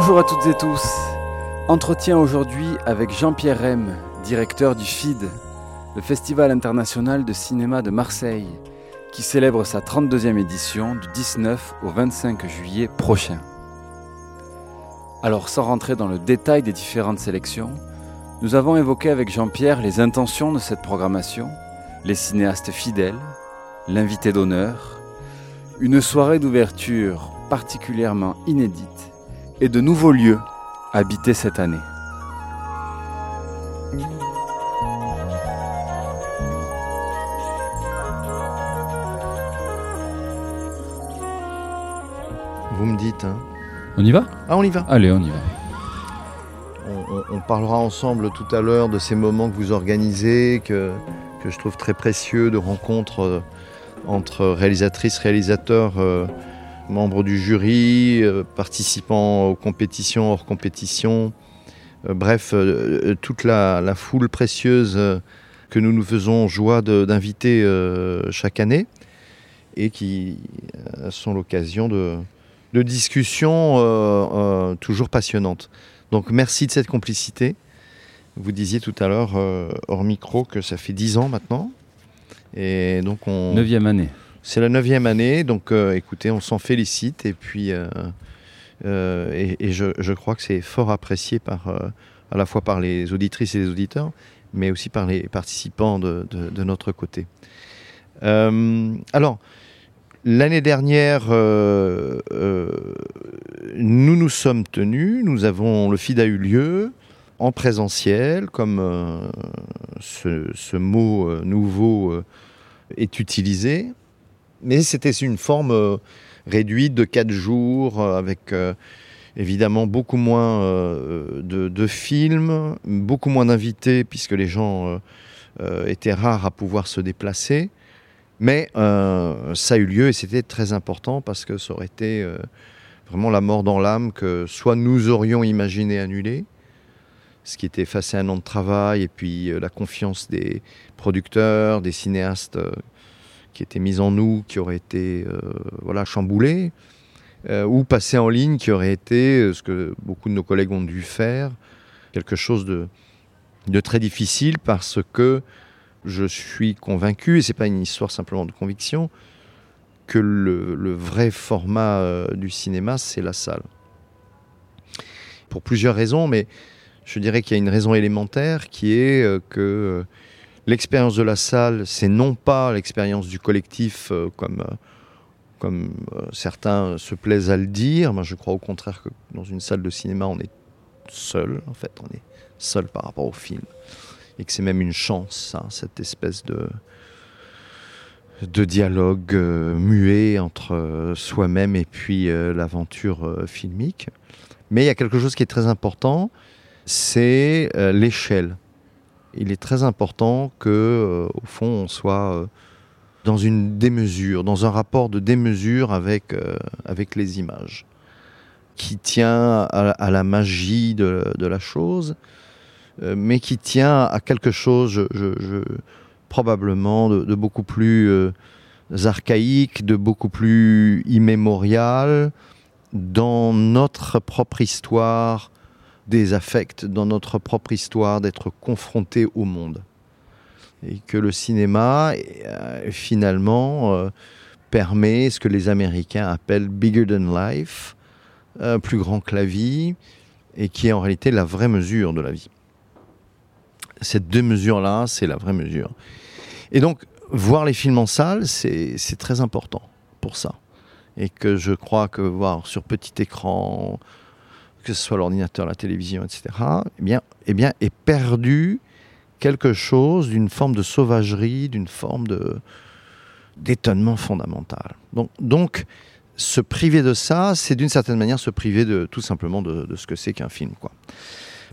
Bonjour à toutes et tous. Entretien aujourd'hui avec Jean-Pierre Rem, directeur du FID, le Festival international de cinéma de Marseille, qui célèbre sa 32e édition du 19 au 25 juillet prochain. Alors sans rentrer dans le détail des différentes sélections, nous avons évoqué avec Jean-Pierre les intentions de cette programmation, les cinéastes fidèles, l'invité d'honneur, une soirée d'ouverture particulièrement inédite et de nouveaux lieux habités cette année. Vous me dites. Hein. On y va? Ah, on y va. Allez, on y va. On, on- on parlera ensemble tout à l'heure de ces moments que vous organisez, que, que je trouve très précieux, de rencontres euh, entre réalisatrices, réalisateurs, euh, membres du jury, euh, participants aux compétitions, hors compétition. Euh, bref, euh, toute la, foule précieuse que nous nous faisons joie d'inviter chaque année et qui sont l'occasion de, discussions toujours passionnantes. Donc merci de cette complicité. Vous disiez tout à l'heure, hors micro, que ça fait dix ans maintenant. Et donc on... Neuvième année. C'est la neuvième année, donc euh, écoutez, on s'en félicite. Et puis, euh, euh, et, je, crois que c'est fort apprécié à la fois par les auditrices et les auditeurs, mais aussi par les participants de, notre côté. Alors, l'année dernière, nous nous sommes tenus, nous avons, le FID a eu lieu en présentiel, comme ce, mot nouveau est utilisé. Mais c'était une forme euh, réduite de quatre jours, euh, avec euh, évidemment beaucoup moins de, films, beaucoup moins d'invités, puisque les gens étaient rares à pouvoir se déplacer. Mais ça a eu lieu et c'était très important parce que ça aurait été vraiment la mort dans l'âme que soit nous aurions imaginé annuler, ce qui était face à un an de travail, et puis la confiance des producteurs, des cinéastes qui étaient mise en nous, qui aurait été euh, voilà, euh, ou passer en ligne, qui aurait été, euh, ce que beaucoup de nos collègues ont dû faire, quelque chose de, de très difficile parce que je suis convaincu, et c'est pas une histoire simplement de conviction, que le, vrai format euh, du cinéma, c'est la salle. Pour plusieurs raisons, mais je dirais qu'il y a une raison élémentaire qui est que l'expérience de la salle, c'est non pas l'expérience du collectif euh, comme, euh, comme euh, certains se plaisent à le dire. Moi, je crois au contraire que dans une salle de cinéma, on est seul, en fait, on est seul par rapport au film. Et que c'est même une chance, ça, cette espèce de, de dialogue muet entre soi-même et puis l'aventure filmique. Mais il y a quelque chose qui est très important, c'est l'échelle. Il est très important que, euh, au fond, on soit euh, dans une démesure, dans un rapport de démesure avec, euh, avec les images, qui tient à, la magie de, la chose, mais qui tient à quelque chose, probablement, de, beaucoup plus archaïque, de beaucoup plus immémorial, dans notre propre histoire des affects, dans notre propre histoire d'être confronté au monde. Et que le cinéma, euh, finalement, euh, permet ce que les Américains appellent bigger than life, euh, plus grand que la vie, et qui est en réalité la vraie mesure de la vie. Cette deux mesures-là, c'est la vraie mesure. Et donc, voir les films en salle, c'est très important pour ça. Et que je crois que voir sur petit écran, que ce soit l'ordinateur, la télévision, etc., eh bien, eh bien, est perdu quelque chose d'une forme de sauvagerie, d'une forme de d'étonnement fondamental. Donc, donc, se priver de ça, c'est d'une certaine manière se priver de tout simplement de, ce que c'est qu'un film, quoi.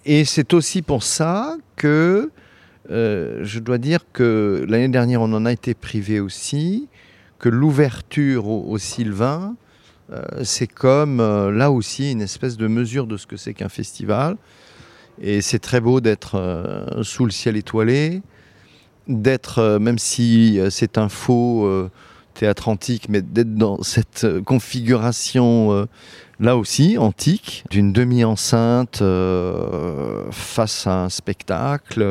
Et c'est aussi pour ça que euh, je dois dire que l'année dernière, on en a été privé aussi, que l'ouverture au, au Sylvain, c'est comme euh, là aussi une espèce de mesure de ce que c'est qu'un festival. Et c'est très beau d'être euh, sous le ciel étoilé, d'être, euh, même si euh, c'est un faux euh, théâtre antique, mais d'être dans cette configuration là aussi antique, d'une demi-enceinte face à un spectacle.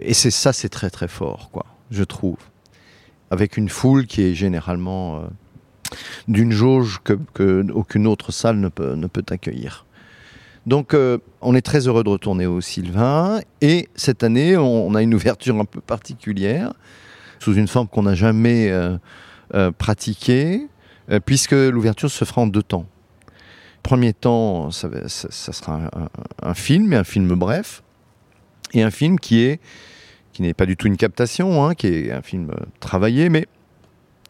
et c'est ça, c'est très très fort, quoi, je trouve. Avec une foule qui est généralement d'une jauge que, aucune autre salle ne peut, ne peut accueillir. Donc euh, on est très heureux de retourner au Sylvain et cette année on, a une ouverture un peu particulière sous une forme qu'on n'a jamais euh, euh, pratiquée puisque l'ouverture se fera en deux temps. Premier temps, ça, sera un, film, et un film bref, et un film qui est qui n'est pas du tout une captation, hein, qui est un film travaillé, mais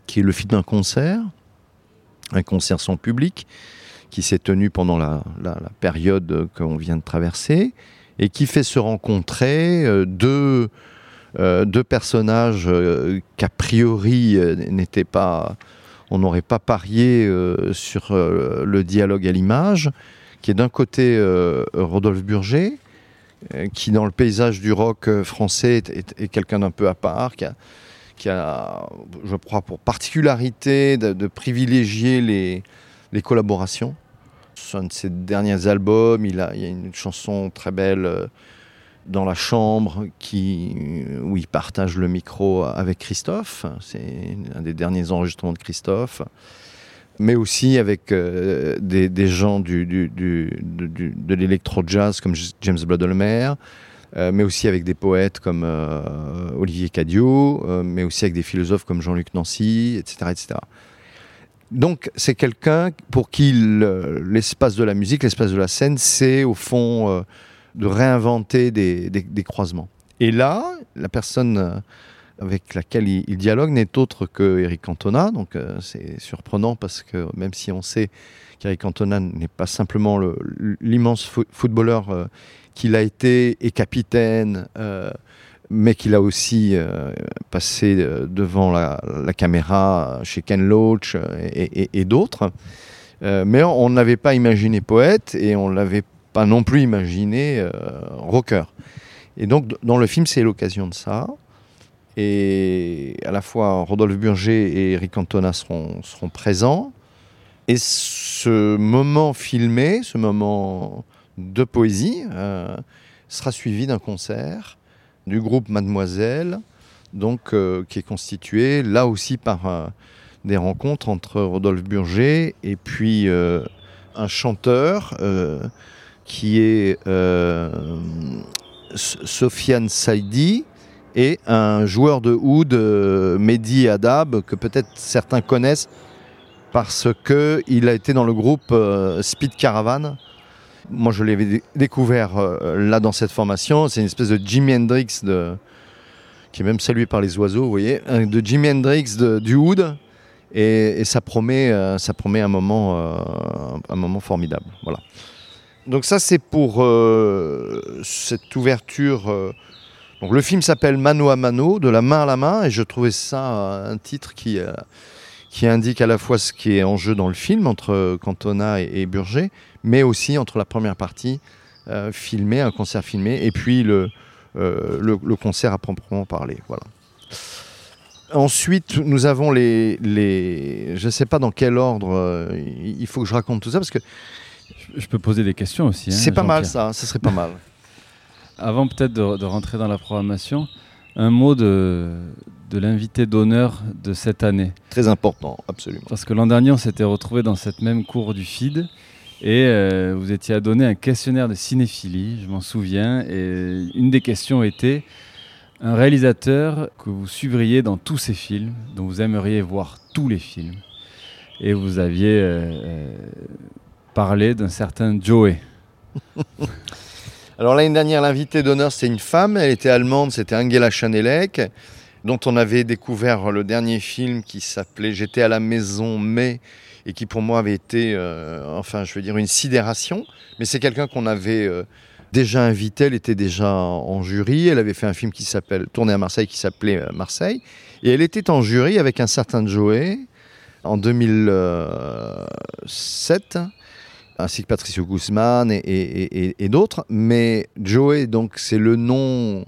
qui est le film d'un concert, un concert sans public qui s'est tenu pendant la, période qu'on vient de traverser et qui fait se rencontrer euh, deux, euh, deux personnages euh, qu'a priori n'étaient pas, on n'aurait pas parié sur le dialogue à l'image, qui est d'un côté Rodolphe Burger, qui dans le paysage du rock français est, quelqu'un d'un peu à part, qui a, je crois, pour particularité de, privilégier les, les, collaborations. Sur un de ses derniers albums, il, a, il y a une chanson très belle euh, dans la chambre qui, où il partage le micro avec Christophe. C'est un des derniers enregistrements de Christophe. Mais aussi avec euh, des, des, gens du, du, de l'électro-jazz comme James Bloodlemer, euh, mais aussi avec des poètes comme euh, Olivier Cadio, euh, mais aussi avec des philosophes comme Jean-Luc Nancy, etc. etc. Donc c'est quelqu'un pour qui l'espace de la musique, l'espace de la scène, c'est au fond de réinventer des, des, croisements. Et là, la personne avec laquelle il, dialogue n'est autre que Eric Cantona. Donc c'est surprenant parce que même si on sait qu'Eric Cantona n'est pas simplement l'immense footballeur qu'il a été et capitaine, euh, mais qu'il a aussi euh, passé euh, devant la, caméra chez Ken Loach et, d'autres. mais on n'avait pas imaginé poète et on l'avait pas non plus imaginé rocker. Et donc dans le film, c'est l'occasion de ça. Et à la fois Rodolphe Burger et Eric Antona seront, seront présents. Et ce moment filmé, ce moment de poésie euh, sera suivi d'un concert du groupe Mademoiselle, donc euh, qui est constitué là aussi par euh, des rencontres entre Rodolphe Burger et puis un chanteur qui est Sofiane Saidi et un joueur de oud, Mehdi Adab, que peut-être certains connaissent parce qu'il a été dans le groupe Speed Caravan, moi, je l'avais découvert euh, là dans cette formation. C'est une espèce de Jimi Hendrix de, qui est même salué par les oiseaux, vous voyez, de Jimi Hendrix du Wood. Et, ça, promet, euh, ça promet un moment, euh, un moment formidable. Voilà. Donc ça, c'est pour cette ouverture. Donc le film s'appelle Mano à Mano, de la main à la main, et je trouvais ça un titre qui qui indique à la fois ce qui est en jeu dans le film entre Cantona et, Burger, mais aussi entre la première partie euh, filmée, un concert filmé, et puis le, euh, le, concert à proprement parler. Voilà. Ensuite, nous avons les, les je ne sais pas dans quel ordre euh, il faut que je raconte tout ça parce que je peux poser des questions aussi. Hein, c'est pas mal ça, ce serait pas mal. Avant peut-être de, de, rentrer dans la programmation, un mot de, de l'invité d'honneur de cette année. Très important, absolument. Parce que l'an dernier, on s'était retrouvé dans cette même cour du FID et euh, vous étiez à donner un questionnaire de cinéphilie, je m'en souviens. Et une des questions était un réalisateur que vous suivriez dans tous ses films, dont vous aimeriez voir tous les films. Et vous aviez euh, euh, parlé d'un certain Joey. Alors l'année dernière, l'invité d'honneur, c'est une femme. Elle était allemande, c'était Angela Chanelek dont on avait découvert le dernier film qui s'appelait J'étais à la maison mais et qui pour moi avait été, euh, enfin je veux dire, une sidération. Mais c'est quelqu'un qu'on avait euh, déjà invité, elle était déjà en jury, elle avait fait un film qui s'appelle, tourné à Marseille, qui s'appelait euh, Marseille, et elle était en jury avec un certain Joey en 2007 ainsi que Patricio Guzman et, d'autres. Mais Joey, donc, c'est le nom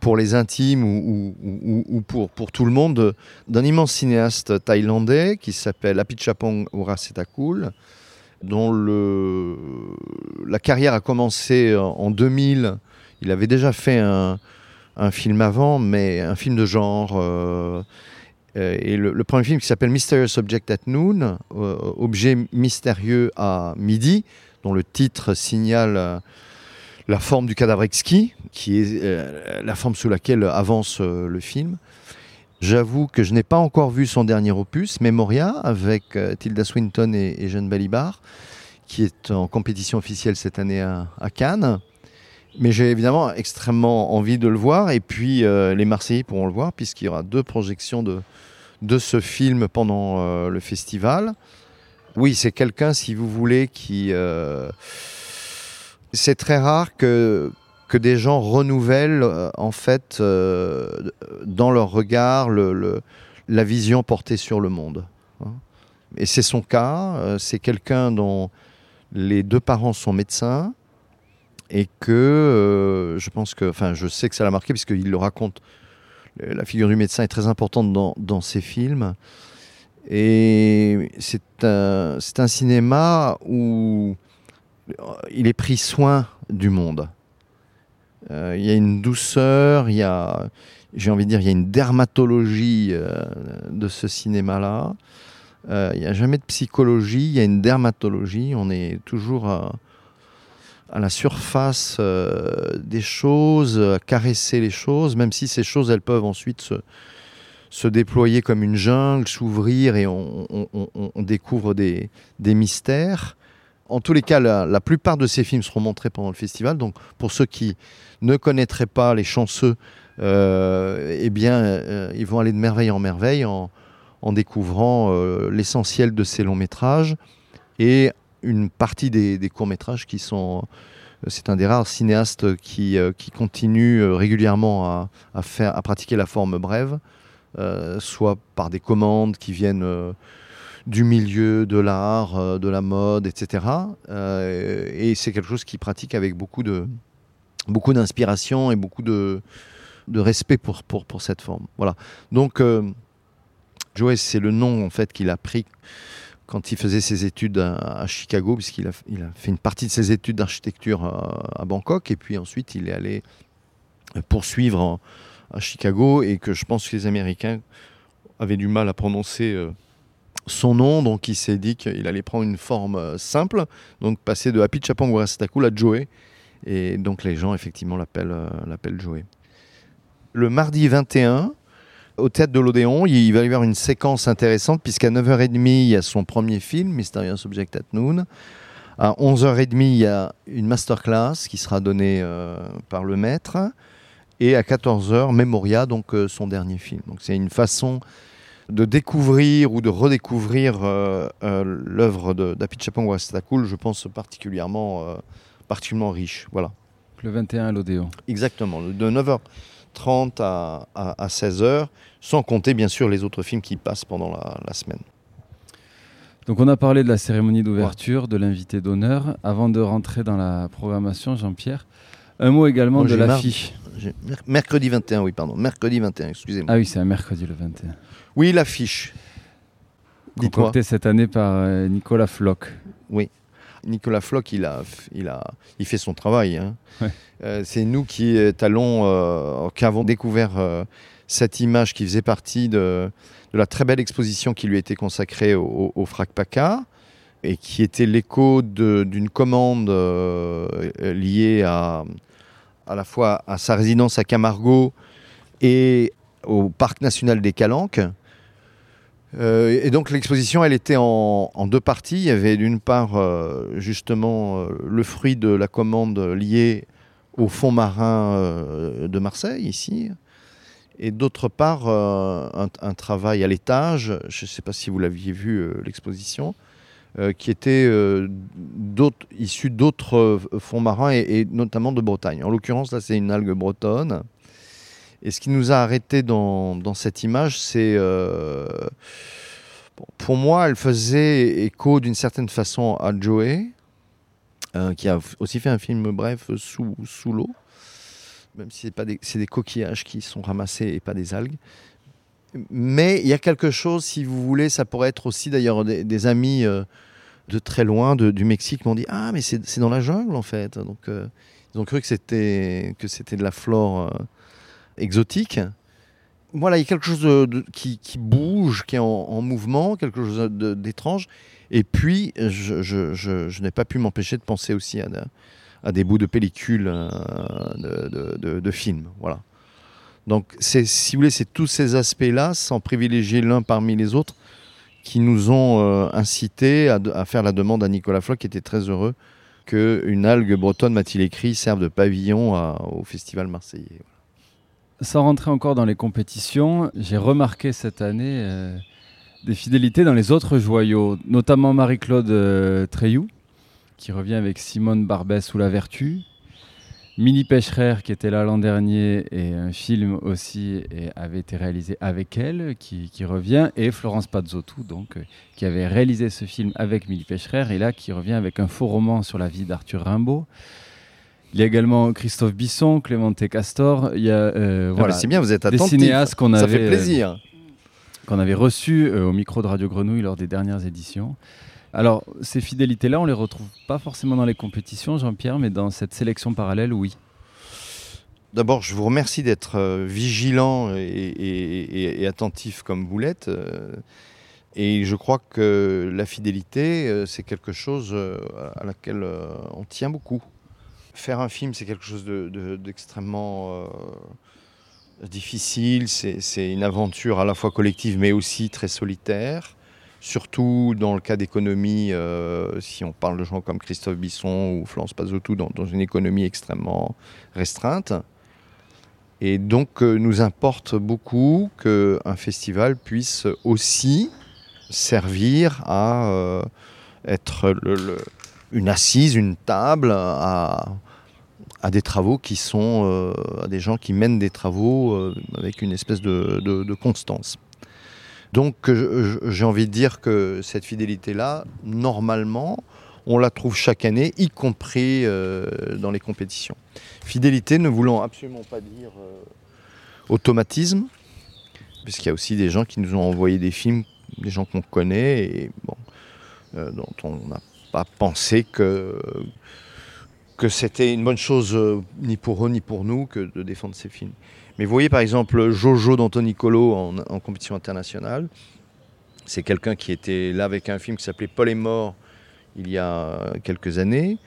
pour les intimes ou, pour, tout le monde, d'un immense cinéaste thaïlandais qui s'appelle Apichapong Urasetakul, dont la carrière a commencé en 2000. Il avait déjà fait un, film avant, mais un film de genre. Euh, et le, premier film qui s'appelle Mysterious Object at Noon, euh, Objet mystérieux à midi, dont le titre signale la forme du cadavre exquis, qui est la forme sous laquelle avance le film. J'avoue que je n'ai pas encore vu son dernier opus, Memoria, avec Tilda Swinton et, Jeanne Balibar, qui est en compétition officielle cette année à Cannes. Mais j'ai évidemment extrêmement envie de le voir. Et puis, euh, les Marseillais pourront le voir, puisqu'il y aura deux projections de, de ce film pendant euh, le festival. Oui, c'est quelqu'un, si vous voulez, qui. Euh, c'est très rare que, que des gens renouvellent, en fait, dans leur regard, la vision portée sur le monde. Hein. Et c'est son cas. c'est quelqu'un dont les deux parents sont médecins et que euh, je pense que, enfin, je sais que ça l'a marqué puisqu'il le raconte. La figure du médecin est très importante dans, ses films. Et c'est un, cinéma où il est pris soin du monde. Euh, il y a une douceur, il y a, j'ai envie de dire, il y a une dermatologie euh, de ce cinéma-là. il n'y a jamais de psychologie, il y a une dermatologie. On est toujours à la surface euh, des choses, à caresser les choses, même si ces choses, elles peuvent ensuite se, déployer comme une jungle, s'ouvrir et on, découvre des, mystères. En tous les cas, la, plupart de ces films seront montrés pendant le festival. Donc, pour ceux qui ne connaîtraient pas les chanceux, euh, eh bien, euh, ils vont aller de merveille en merveille en découvrant l'essentiel de ces longs métrages et une partie des, courts-métrages qui sont. Euh, c'est un des rares cinéastes qui, euh, qui continue euh, régulièrement à, faire, à pratiquer la forme brève, soit par des commandes qui viennent du milieu de l'art, de la mode, etc. et c'est quelque chose qu'il pratique avec beaucoup de beaucoup d'inspiration et beaucoup de, de respect pour, pour, pour, cette forme. Voilà. Donc, Joe, c'est le nom en fait qu'il a pris quand il faisait ses études à, Chicago, puisqu'il a, fait une partie de ses études d'architecture à, Bangkok, et puis ensuite il est allé poursuivre à Chicago, et que je pense que les Américains avaient du mal à prononcer euh, son nom, donc il s'est dit qu'il allait prendre une forme euh, simple, donc passer de Happy Chapang à Joey, et donc les gens effectivement l'appellent euh, l'appellent Joey. Le mardi 21, au théâtre de l'Odéon, il va y avoir une séquence intéressante puisqu'à 9h30, il y a son premier film, Mysterious Object at Noon. À 11h30, il y a une masterclass qui sera donnée euh, par le maître. Et à 14h, Memoria, donc euh, son dernier film. Donc c'est une façon de découvrir ou de redécouvrir euh, l'œuvre d'Apichapong Wastakul, je pense particulièrement, particulièrement riche. Voilà. Le 21 à l'Odéon. Exactement, de 9h. 30 à, 16 heures, sans compter bien sûr les autres films qui passent pendant la, semaine. Donc on a parlé de la cérémonie d'ouverture, de l'invité d'honneur. Avant de rentrer dans la programmation, Jean-Pierre, un mot également de l'affiche. Mercredi 21, oui, pardon. Mercredi 21, excusez-moi. Ah oui, c'est un mercredi le 21. Oui, l'affiche. Concoctée cette année par euh, Nicolas Floch. Oui. Nicolas Floch, il, a, il, a, il fait son travail. Hein. Euh, c'est nous qui, allons, euh, qui avons découvert euh, cette image qui faisait partie de, la très belle exposition qui lui été consacrée au, au FRAC-PACA et qui était l'écho d'une commande liée à, à la fois à sa résidence à Camargo et au Parc national des Calanques. Euh, et donc l'exposition, elle était en, deux parties. Il y avait d'une part euh, justement euh, le fruit de la commande liée au fond marin de Marseille, ici, et d'autre part un, travail à l'étage, je ne sais pas si vous l'aviez vu l'exposition, qui était issu d'autres fonds marins et, et, notamment de Bretagne. En l'occurrence, là, c'est une algue bretonne. Et ce qui nous a arrêté dans, cette image, c'est. Euh, pour moi, elle faisait écho d'une certaine façon à Joey, euh, qui a aussi fait un film bref sous, l'eau. même si c'est des, des coquillages qui sont ramassés et pas des algues. Mais il y a quelque chose, si vous voulez, ça pourrait être aussi d'ailleurs des, amis euh, de très loin, du Mexique, m'ont dit ah mais c'est, dans la jungle en fait. Donc ils ont cru que c'était de la flore exotique. Voilà, il y a quelque chose qui, bouge, qui est en, en mouvement, quelque chose d'étrange. Et puis, je, n'ai pas pu m'empêcher de penser aussi à, de- à des bouts de pellicule euh, de, de, films. Voilà. Donc, si vous voulez, c'est tous ces aspects-là, sans privilégier l'un parmi les autres, qui nous ont euh, incités à, faire la demande à Nicolas Floch, qui était très heureux qu'une algue bretonne, m'a-t-il écrit, serve de pavillon au Festival marseillais. Sans rentrer encore dans les compétitions, j'ai remarqué cette année euh, des fidélités dans les autres joyaux, notamment Marie-Claude euh, qui revient avec Simone Barbès ou La Vertu. Mini Pêcherer, qui était là l'an dernier, et un film aussi et avait été réalisé avec elle, qui, revient, et Florence Pazzotou, donc, euh, qui avait réalisé ce film avec Mini Pêcherer, et là qui revient avec un faux roman sur la vie d'Arthur Rimbaud. Il y a également Christophe Bisson, Clémenté Castor. Il y a euh, Ah, voilà, c'est bien, vous êtes des attentif. cinéastes qu'on Ça avait, fait plaisir. qu'on avait reçus euh, au micro de Radio Grenouille lors des dernières éditions. Alors, ces fidélités-là, on les retrouve pas forcément dans les compétitions, Jean-Pierre, mais dans cette sélection parallèle, oui. D'abord, je vous remercie d'être euh, vigilant et, et- et- et attentif comme vous l'êtes. euh, et je crois que la fidélité, euh, c'est quelque chose euh, à laquelle euh, on tient beaucoup. Faire un film, c'est quelque chose de- de- d'extrêmement euh, difficile. C'est une aventure à la fois collective, mais aussi très solitaire. Surtout dans le cas d'économie, euh, si on parle de gens comme Christophe Bisson ou Florence Pazzotou, dans, une économie extrêmement restreinte. Et donc, euh, nous importe beaucoup qu'un festival puisse aussi servir à être une assise, une table à, à des travaux qui sont, euh, à des gens qui mènent des travaux euh, avec une espèce de, constance. Donc, j'ai envie de dire que cette fidélité-là, normalement, on la trouve chaque année, y compris euh, dans les compétitions. Fidélité ne voulant absolument pas dire automatisme, puisqu'il y a aussi des gens qui nous ont envoyé des films, des gens qu'on connaît et dont on n'a pas pensé que, que c'était une bonne chose euh, ni pour eux ni pour nous que de défendre ces films. Mais vous voyez par exemple Jojo d'Anthony Colo en, en compétition internationale. C'est quelqu'un qui était là avec un film qui s'appelait Paul est mort il y a quelques années.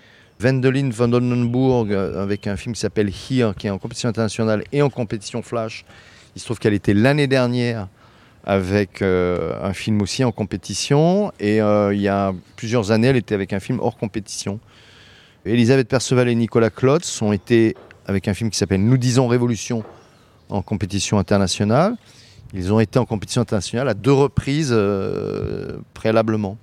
Wendelin van Donnenburg euh, avec un film qui s'appelle Here, qui est en compétition internationale et en compétition flash. Il se trouve qu'elle était l'année dernière avec euh, un film aussi en compétition. Et il y a plusieurs années, elle était avec un film hors compétition. Elisabeth Perceval et Nicolas Klotz ont été avec un film qui s'appelle Nous disons Révolution en compétition internationale. Ils ont été en compétition internationale à deux reprises euh, préalablement.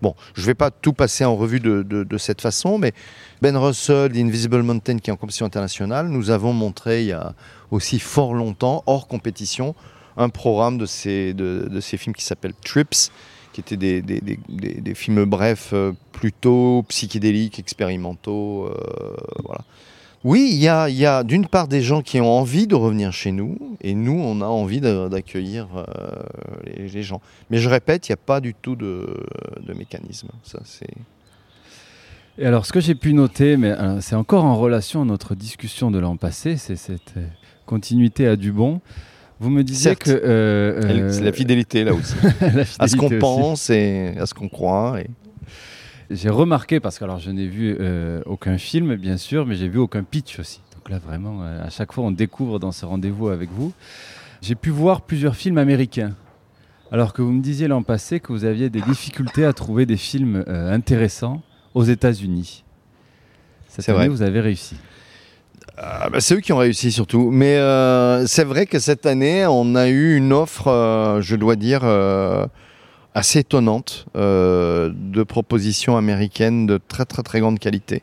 Bon, je ne vais pas tout passer en revue de, cette façon, mais Ben Russell, d'Invisible Mountain, qui est en compétition internationale, nous avons montré il y a aussi fort longtemps, hors compétition, un programme de ces, de ces films qui s'appelle Trips, qui étaient des, des- des- films brefs, euh, plutôt psychédéliques, expérimentaux. euh, voilà. Oui, il y a, y a d'une part des gens qui ont envie de revenir chez nous, et nous, on a envie d'accueillir euh, les, gens. Mais je répète, il n'y a pas du tout de, de mécanisme. Ça, c'est... Et alors, ce que j'ai pu noter, mais c'est encore en relation à notre discussion de l'an passé, c'est cette continuité à du bon. Vous me disiez Certes. que. euh, euh, C'est la fidélité là aussi. à ce qu'on pense et à ce qu'on croit. Et... J'ai remarqué, parce que alors je n'ai vu euh, aucun film, bien sûr, mais j'ai vu aucun pitch aussi. Donc là, vraiment, à chaque fois, on découvre dans ce rendez-vous avec vous. J'ai pu voir plusieurs films américains. Alors que vous me disiez l'an passé que vous aviez des difficultés à trouver des films euh, intéressants aux États-Unis. Cette C'est année, vrai. vous avez réussi. Ah, bah, c'est eux qui ont réussi surtout. Mais euh, c'est vrai que cette année, on a eu une offre, euh, je dois dire, euh, assez étonnante de propositions américaines de très très très grande qualité.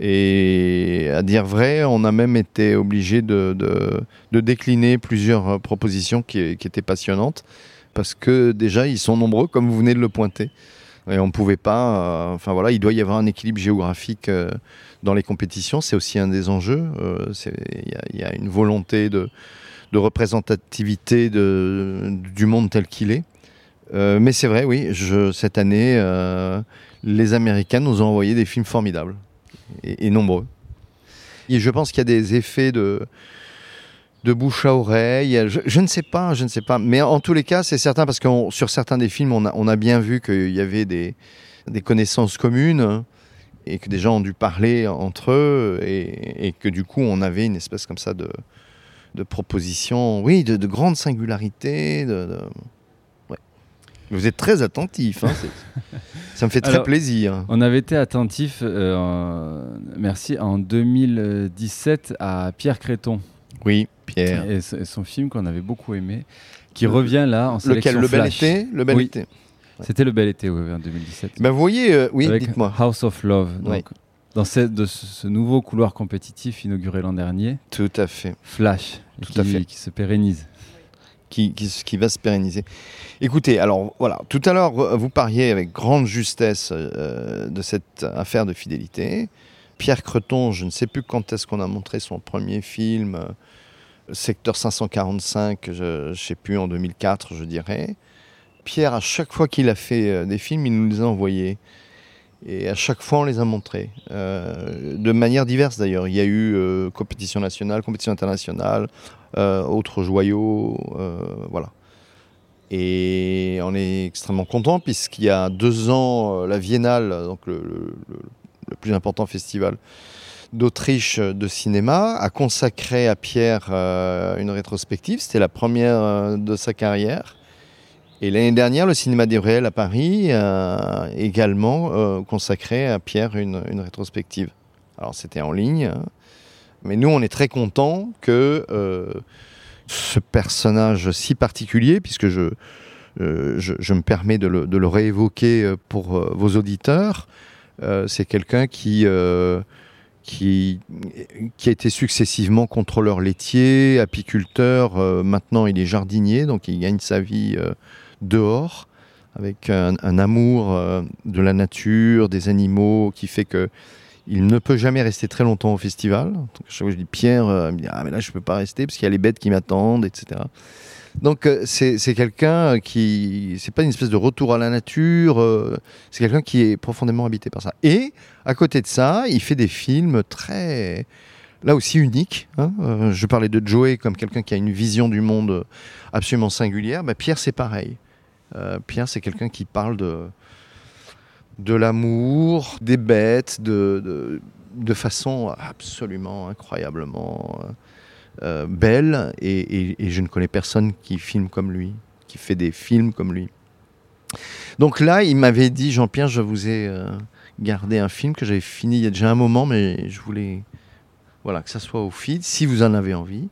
Et à dire vrai, on a même été obligé de, de- décliner plusieurs propositions qui étaient passionnantes, parce que déjà, ils sont nombreux, comme vous venez de le pointer. Et on ne pouvait pas. enfin voilà, il doit y avoir un équilibre géographique dans les compétitions. C'est aussi un des enjeux. Il y, a une volonté de, représentativité du monde tel qu'il est. mais c'est vrai, oui, cette année, les Américains nous ont envoyé des films formidables et, nombreux. Et je pense qu'il y a des effets de, de bouche à oreille. Je, ne sais pas, je ne sais pas. Mais en tous les cas, c'est certain parce que sur certains des films, on a, on a bien vu qu'il y avait des, des, connaissances communes et que des gens ont dû parler entre eux et, que du coup, on avait une espèce comme ça de, de proposition, oui, de, de grande singularité. de vous êtes très attentif. Hein, ça me fait très plaisir. On avait été attentif, euh, merci, en 2017 à Pierre Créton. Oui, Pierre. Et, son film qu'on avait beaucoup aimé, qui revient là en sélection Lequel, Le Bel Été Le Bel Été. C'était Le Bel Été, oui, en 2017. Ben, vous voyez, euh, oui, dites-moi. House of Love. Donc, Dans ce, de ce nouveau couloir compétitif inauguré l'an dernier. Tout à fait. Flash, Tout qui, à fait. qui se pérennise qui, va se pérenniser. Écoutez, alors voilà, tout à l'heure, vous parliez avec grande justesse euh, de cette affaire de fidélité. Pierre Creton, je ne sais plus quand est-ce qu'on a montré son premier film, euh, Secteur 545, je ne sais plus, en 2004, je dirais. Pierre, à chaque fois qu'il a fait euh, des films, il nous les a envoyés. Et à chaque fois, on les a montrés. de manière diverse d'ailleurs. Il y a eu compétition nationale, compétition internationale, euh, autres joyaux, euh, voilà. Et on est extrêmement content puisqu'il y a deux ans, euh, la Biennale, donc le, plus important festival d'Autriche de cinéma, a consacré à Pierre une rétrospective. C'était la première de sa carrière. Et l'année dernière, le Cinéma des Réels à Paris a également consacré à Pierre une, rétrospective. Alors c'était en ligne, hein. Mais nous, on est très contents que euh, ce personnage si particulier, puisque je, euh, je, me permets de le, de le réévoquer euh, pour vos auditeurs, c'est quelqu'un qui, qui, qui, a été successivement contrôleur laitier, apiculteur, maintenant il est jardinier, donc il gagne sa vie dehors avec un, amour de la nature, des animaux, qui fait que il ne peut jamais rester très longtemps au festival. Donc, chaque fois je dis Pierre, euh, me dit Ah, mais là, je ne peux pas rester parce qu'il y a les bêtes qui m'attendent, etc. Donc, euh, c'est quelqu'un qui. C'est pas une espèce de retour à la nature, euh, c'est quelqu'un qui est profondément habité par ça. Et, à côté de ça, il fait des films très. Là aussi uniques. Hein. je parlais de Joey comme quelqu'un qui a une vision du monde absolument singulière. Bah, Pierre, c'est pareil. Pierre, c'est quelqu'un qui parle de de l'amour, des bêtes, de, de, façon absolument incroyablement euh, belle. Et, je ne connais personne qui filme comme lui, qui fait des films comme lui. Donc là, il m'avait dit, Jean-Pierre, je vous ai euh, gardé un film que j'avais fini il y a déjà un moment, mais je voulais voilà, que ça soit au feed, si vous en avez envie.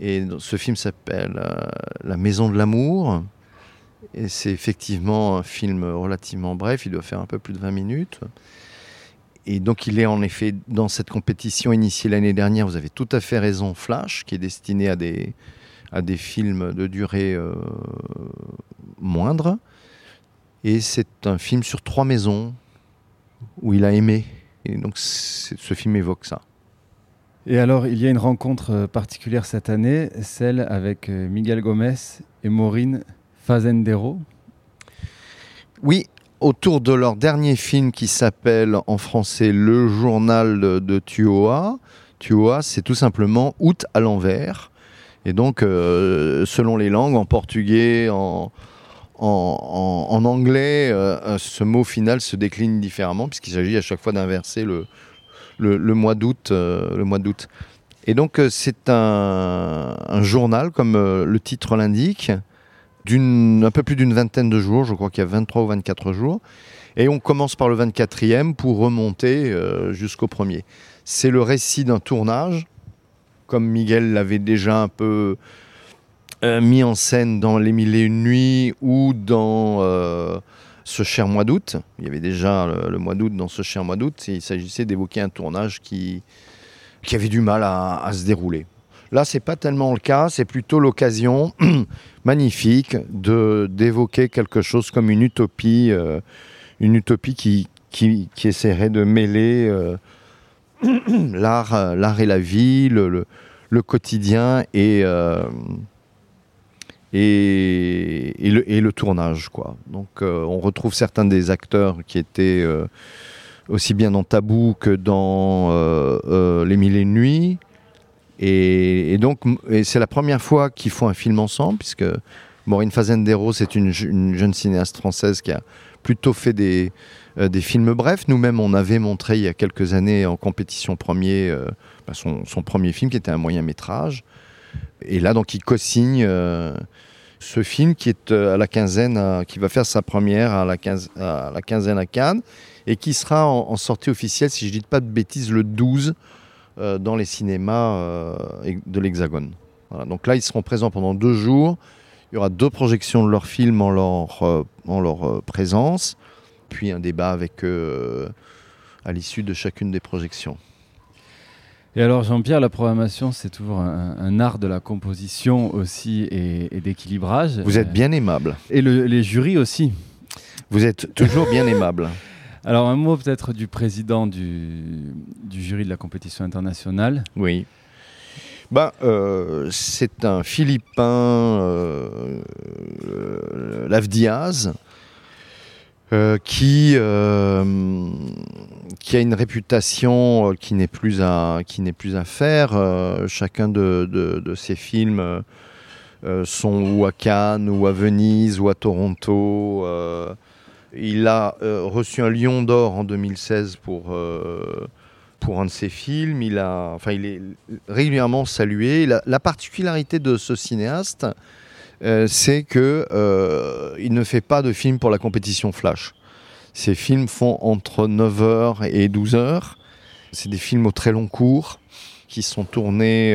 Et ce film s'appelle euh, La Maison de l'amour. Et c'est effectivement un film relativement bref, il doit faire un peu plus de 20 minutes. Et donc il est en effet dans cette compétition initiée l'année dernière, vous avez tout à fait raison, Flash, qui est destiné à des, à des films de durée euh, moindre. Et c'est un film sur trois maisons où il a aimé. Et donc ce film évoque ça. Et alors, il y a une rencontre euh, particulière cette année, celle avec euh, Miguel Gomez et Maureen Fazendero Oui, autour de leur dernier film qui s'appelle en français Le journal de Tuoa. Tuoa, c'est tout simplement août à l'envers. Et donc, euh, selon les langues, en portugais, en, anglais, euh, ce mot final se décline différemment, puisqu'il s'agit à chaque fois d'inverser le, mois d'août. Euh, le mois d'août. Et donc, c'est un, journal, comme le titre l'indique, d'un peu plus d'une vingtaine de jours, je crois qu'il y a 23 ou 24 jours. Et on commence par le 24e pour remonter euh, jusqu'au premier. C'est le récit d'un tournage, comme Miguel l'avait déjà un peu euh, mis en scène dans Les Mille et Une Nuits ou dans euh, Ce cher mois d'août. Il y avait déjà le, mois d'août dans Ce cher mois d'août. Il s'agissait d'évoquer un tournage qui avait du mal à se dérouler. Là, c'est pas tellement le cas, c'est plutôt l'occasion magnifique de d'évoquer quelque chose comme une utopie, euh, une utopie qui, qui, essaierait de mêler l'art, l'art et la vie, le, le, quotidien et, et, le, et, le, tournage. Quoi. Donc on retrouve certains des acteurs qui étaient aussi bien dans Tabou que dans Les Mille et Nuits. Et, donc, c'est la première fois qu'ils font un film ensemble, puisque Maureen Fazendero, c'est une, jeune cinéaste française qui a plutôt fait des, euh, des films brefs. Nous-mêmes, on avait montré il y a quelques années en compétition premier euh, bah, son, premier film qui était un moyen métrage. Et là, donc, il co-signe euh, ce film qui est à la quinzaine, qui va faire sa première à la, à la quinzaine à Cannes et qui sera en, en sortie officielle, si je ne dis pas de bêtises, le 12 euh, dans les cinémas euh, de l'Hexagone. Donc là, ils seront présents pendant deux jours. Il y aura deux projections de leurs films en leur, euh, en leur présence, puis un débat avec eux à l'issue de chacune des projections. Et alors Jean-Pierre, la programmation, c'est toujours un, art de la composition aussi et, d'équilibrage. Vous êtes bien aimable. Et les jurys aussi. Vous êtes toujours bien aimable. Alors un mot peut-être du président du, jury de la compétition internationale. Oui. Ben, euh, c'est un Philippin, euh, euh Lavdiaz, euh, qui, qui a une réputation qui n'est plus à, qui n'est plus faire. chacun de, de, ses films sont ou à Cannes, ou à Venise, ou à Toronto. Il a euh, reçu un Lion d'Or en 2016 pour, euh, pour un de ses films. Il, a, enfin, il est régulièrement salué. La, particularité de ce cinéaste, euh, c'est qu'il il ne fait pas de films pour la compétition Flash. Ses films font entre 9h et 12h. C'est des films au très long cours qui sont tournés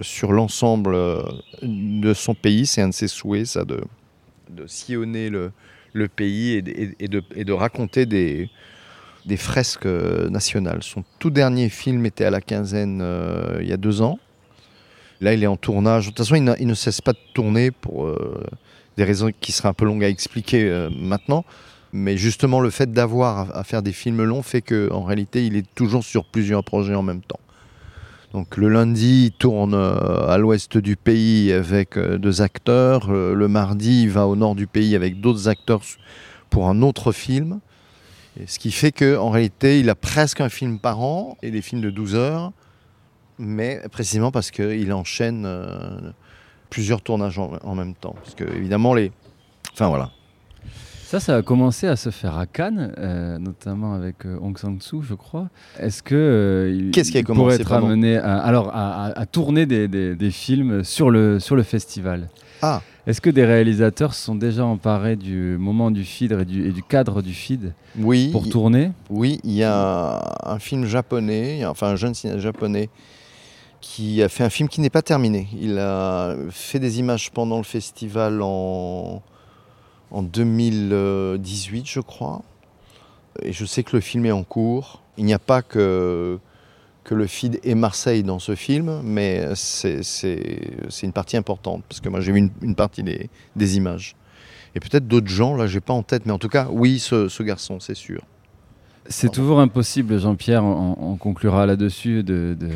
sur l'ensemble de son pays. C'est un de ses souhaits, ça, de, de sillonner le, le pays et, de, raconter des, fresques euh, nationales. Son tout dernier film était à la quinzaine euh, il y a deux ans. Là, il est en tournage. De toute façon, il, ne cesse pas de tourner pour euh, des raisons qui seraient un peu longues à expliquer maintenant. Mais justement, le fait d'avoir à, faire des films longs fait qu'en réalité, il est toujours sur plusieurs projets en même temps. Donc le lundi, il tourne euh, à l'ouest du pays avec euh, deux acteurs. Euh, le mardi, il va au nord du pays avec d'autres acteurs pour un autre film. ce qui fait qu'en réalité, il a presque un film par an et des films de 12 heures, mais précisément parce qu'il enchaîne plusieurs tournages en, en, même temps. Parce que évidemment, les... Enfin voilà. Ça, ça a commencé à se faire à Cannes, euh, notamment avec euh, Hong Sang-soo, je crois. Est-ce que euh, Qu'est-ce qui a pourrait être amené à, alors, à, tourner des, films sur le, sur le festival ah. Est-ce que des réalisateurs se sont déjà emparés du moment du feed et du, et du cadre du feed oui, pour tourner? Oui, il y a un film japonais, enfin un jeune cinéaste japonais qui a fait un film qui n'est pas terminé. Il a fait des images pendant le festival en en 2018, je crois. Et je sais que le film est en cours. Il n'y a pas que, que le feed et Marseille dans ce film, mais c'est une partie importante, parce que moi j'ai vu une, partie des, des, images. Et peut-être d'autres gens, là j'ai pas en tête, mais en tout cas, oui, ce, ce garçon, c'est sûr. C'est toujours impossible, Jean-Pierre, on, conclura là-dessus, de, de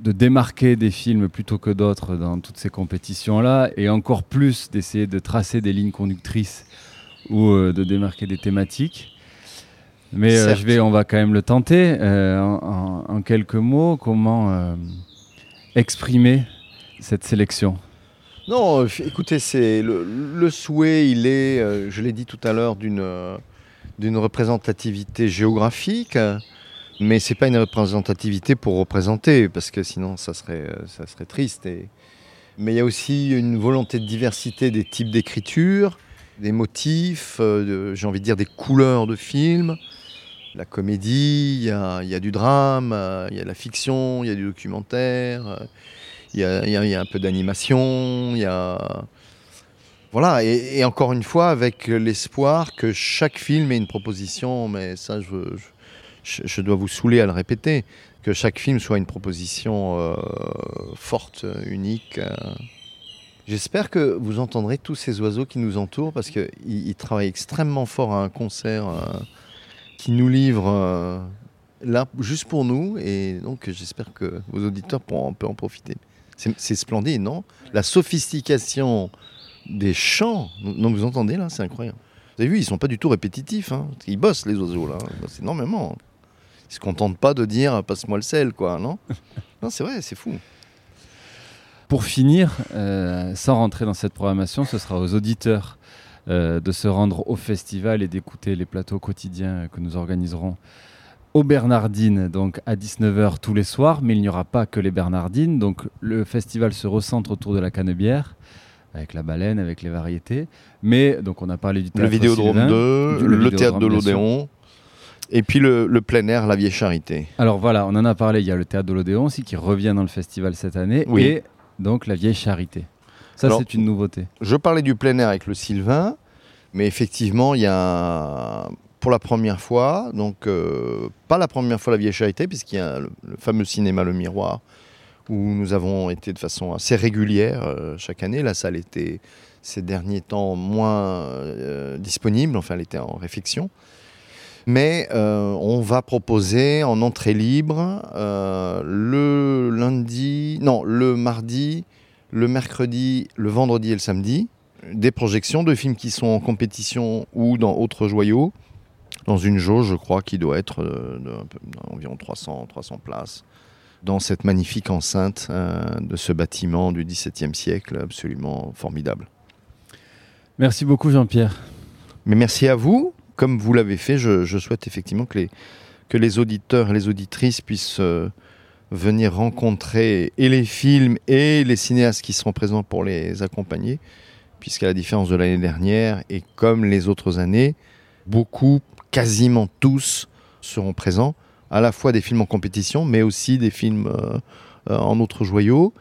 de démarquer des films plutôt que d'autres dans toutes ces compétitions-là, et encore plus d'essayer de tracer des lignes conductrices ou euh, de démarquer des thématiques. Mais euh, je vais, on va quand même le tenter. Euh, en, quelques mots, comment exprimer cette sélection? Non, écoutez, c'est le, le, souhait, il est, je l'ai dit tout à l'heure, d'une d'une représentativité géographique mais c'est pas une représentativité pour représenter, parce que sinon ça serait, euh, ça serait triste. Mais il y a aussi une volonté de diversité des types d'écriture, des motifs, euh, j'ai envie de dire des couleurs de films. La comédie, il y a, y a, du drame, euh, il y a la fiction, il y a du documentaire, il y a, y a un peu d'animation, il y a... Voilà, et, encore une fois, avec l'espoir que chaque film ait une proposition, mais ça, je je, dois vous saouler à le répéter, que chaque film soit une proposition euh, forte, unique. Euh, J'espère que vous entendrez tous ces oiseaux qui nous entourent parce qu'ils ils travaillent extrêmement fort à un concert euh, qui nous livre euh, là juste pour nous et donc j'espère que vos auditeurs pourront un peu en profiter. C'est splendide, non? La sophistication des chants, non vous entendez là, c'est incroyable. Vous avez vu, ils sont pas du tout répétitifs, hein. ils bossent les oiseaux là, ils bossent énormément. Ils se contentent pas de dire passe-moi le sel quoi, non Non c'est vrai, c'est fou. Pour finir, euh, sans rentrer dans cette programmation, ce sera aux auditeurs euh, de se rendre au festival et d'écouter les plateaux quotidiens que nous organiserons aux Bernardines, donc à 19h tous les soirs. Mais il n'y aura pas que les Bernardines. Donc le festival se recentre autour de la canebière, avec la baleine, avec les variétés. Mais donc on a parlé du Le théâtre Vidéodrome Sylvain, 2, du- le, Vidéodrome, théâtre de l'Odéon, et puis le, le plein air, la Vieille Charité. Alors voilà, on en a parlé. Il y a le théâtre de l'Odéon aussi qui revient dans le festival cette année. Oui. Et donc la vieille charité. Ça, c'est une nouveauté. Je parlais du plein air avec le Sylvain, mais effectivement, il y a pour la première fois, donc euh, pas la première fois la Vieille Charité, puisqu'il y a le, le fameux cinéma Le Miroir, où nous avons été de façon assez régulière euh, chaque année. La salle était ces derniers temps moins euh, disponible, enfin elle était en réfection. Mais euh, on va proposer en entrée libre euh, le lundi, non, le mardi, le mercredi, le vendredi et le samedi, des projections de films qui sont en compétition ou dans autres joyaux, dans une jauge, je crois, qui doit être de, d'environ 300, 300 places, dans cette magnifique enceinte euh, de ce bâtiment du XVIIe siècle, absolument formidable. Merci beaucoup, Jean-Pierre. Mais merci à vous. Comme vous l'avez fait, je, souhaite effectivement que les, auditeurs et les auditrices puissent euh, venir rencontrer et les films et les cinéastes qui seront présents pour les accompagner, puisqu'à la différence de l'année dernière, et comme les autres années, beaucoup, quasiment tous, seront présents, à la fois des films en compétition, mais aussi des films euh, euh, en autres joyaux.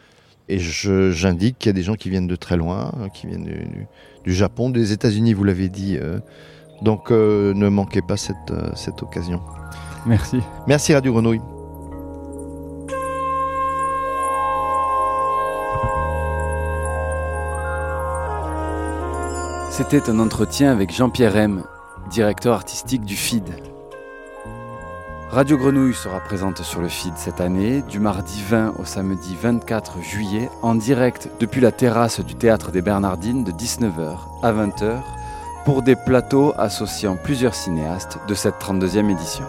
Et j'indique qu'il y a des gens qui viennent de très loin, qui viennent du, Japon, des États-Unis, vous l'avez dit. Donc euh, ne manquez pas cette, euh, cette occasion. Merci. Merci Radio Grenouille. C'était un entretien avec Jean-Pierre M, directeur artistique du FID. Radio Grenouille sera présente sur le FID cette année, du mardi 20 au samedi 24 juillet, en direct depuis la terrasse du Théâtre des Bernardines de 19h à 20h, pour des plateaux associant plusieurs cinéastes de cette 32e édition.